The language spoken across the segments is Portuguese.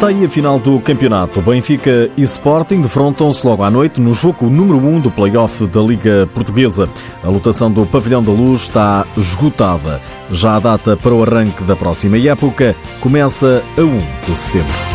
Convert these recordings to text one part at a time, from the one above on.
Está aí a final do campeonato. Benfica e Sporting defrontam-se logo à noite no jogo número 1 um do play-off da Liga Portuguesa. A lotação do Pavilhão da Luz está esgotada. Já a data para o arranque da próxima época começa a 1 de setembro.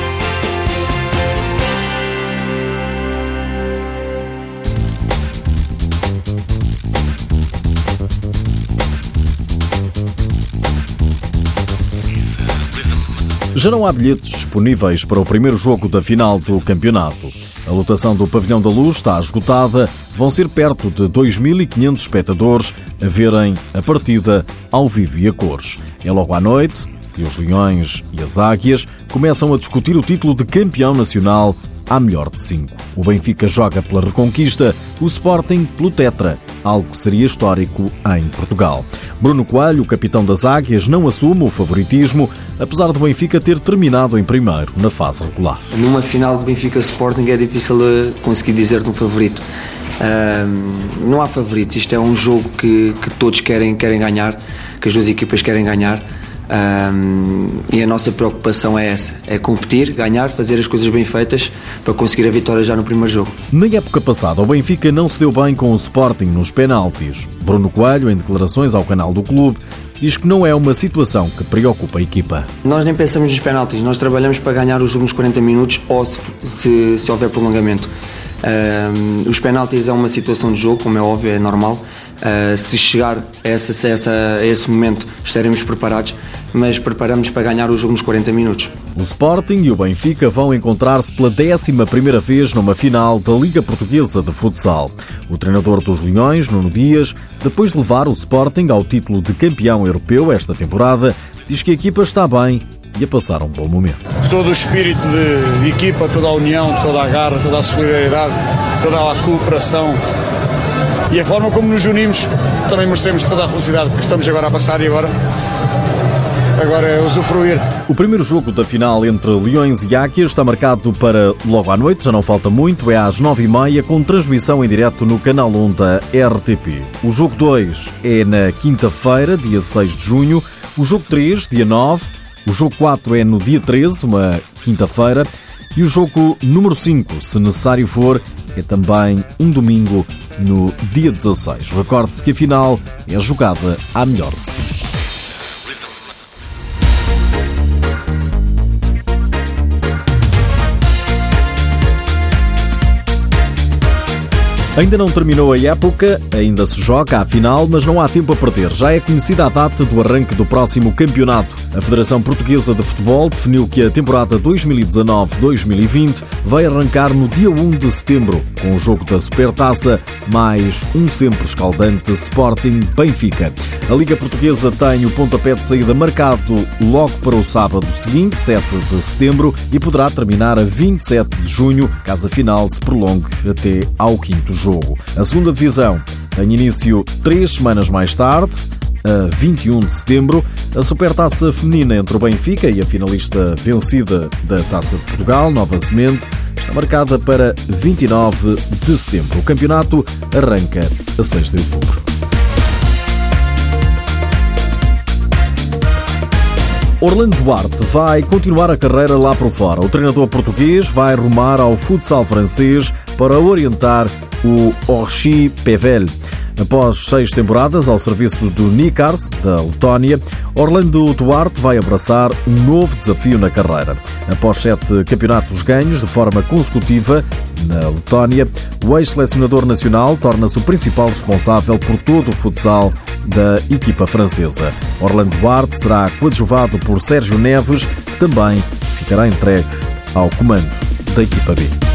Já não há bilhetes disponíveis para o primeiro jogo da final do campeonato. A lotação do Pavilhão da Luz está esgotada. Vão ser perto de 2.500 espectadores a verem a partida ao vivo e a cores. É logo à noite e os Leões e as Águias começam a discutir o título de campeão nacional à melhor de cinco. O Benfica joga pela Reconquista, o Sporting pelo Tetra, algo que seria histórico em Portugal. Bruno Coelho, capitão das Águias, não assume o favoritismo, apesar do Benfica ter terminado em primeiro na fase regular. Numa final de Benfica Sporting é difícil eh, conseguir dizer-te um favorito. Um, não há favoritos, isto é um jogo que, que todos querem, querem ganhar, que as duas equipas querem ganhar. Um, e a nossa preocupação é essa: é competir, ganhar, fazer as coisas bem feitas para conseguir a vitória já no primeiro jogo. Na época passada, o Benfica não se deu bem com o Sporting nos penaltis. Bruno Coelho, em declarações ao canal do clube, diz que não é uma situação que preocupa a equipa. Nós nem pensamos nos penaltis, nós trabalhamos para ganhar o jogo nos 40 minutos ou se, se, se houver prolongamento. Um, os penaltis é uma situação de jogo, como é óbvio, é normal. Uh, se chegar a, essa, a, essa, a esse momento, estaremos preparados mas preparamos para ganhar o jogo nos 40 minutos. O Sporting e o Benfica vão encontrar-se pela 11 vez numa final da Liga Portuguesa de Futsal. O treinador dos Leões, Nuno Dias, depois de levar o Sporting ao título de campeão europeu esta temporada, diz que a equipa está bem e a passar um bom momento. Todo o espírito de, de equipa, toda a união, toda a garra, toda a solidariedade, toda a cooperação e a forma como nos unimos, também merecemos toda a felicidade que estamos agora a passar e agora agora é usufruir. O primeiro jogo da final entre Leões e Águias está marcado para logo à noite, já não falta muito, é às nove e meia, com transmissão em direto no canal 1 da RTP. O jogo 2 é na quinta-feira, dia 6 de junho, o jogo 3, dia 9, o jogo 4 é no dia 13, uma quinta-feira, e o jogo número 5, se necessário for, é também um domingo no dia 16. Recorde-se que a final é jogada à melhor de si. Ainda não terminou a época, ainda se joga à final, mas não há tempo a perder. Já é conhecida a data do arranque do próximo campeonato. A Federação Portuguesa de Futebol definiu que a temporada 2019-2020 vai arrancar no dia 1 de setembro, com o jogo da Supertaça, mais um sempre escaldante Sporting Benfica. A Liga Portuguesa tem o pontapé de saída marcado logo para o sábado seguinte, 7 de setembro, e poderá terminar a 27 de junho, caso a final se prolongue até ao quinto jogo jogo. A segunda divisão tem início três semanas mais tarde, a 21 de setembro, a Supertaça Feminina entre o Benfica e a finalista vencida da Taça de Portugal, Nova Semente, está marcada para 29 de setembro. O campeonato arranca a 6 de outubro. Orlando Duarte vai continuar a carreira lá por fora. O treinador português vai rumar ao futsal francês para orientar o Orchi Pevel. Após seis temporadas ao serviço do Nikars, da Letónia, Orlando Duarte vai abraçar um novo desafio na carreira. Após sete campeonatos ganhos de forma consecutiva na Letónia, o ex-selecionador nacional torna-se o principal responsável por todo o futsal da equipa francesa. Orlando Duarte será coadjuvado por Sérgio Neves, que também ficará entregue ao comando da equipa B.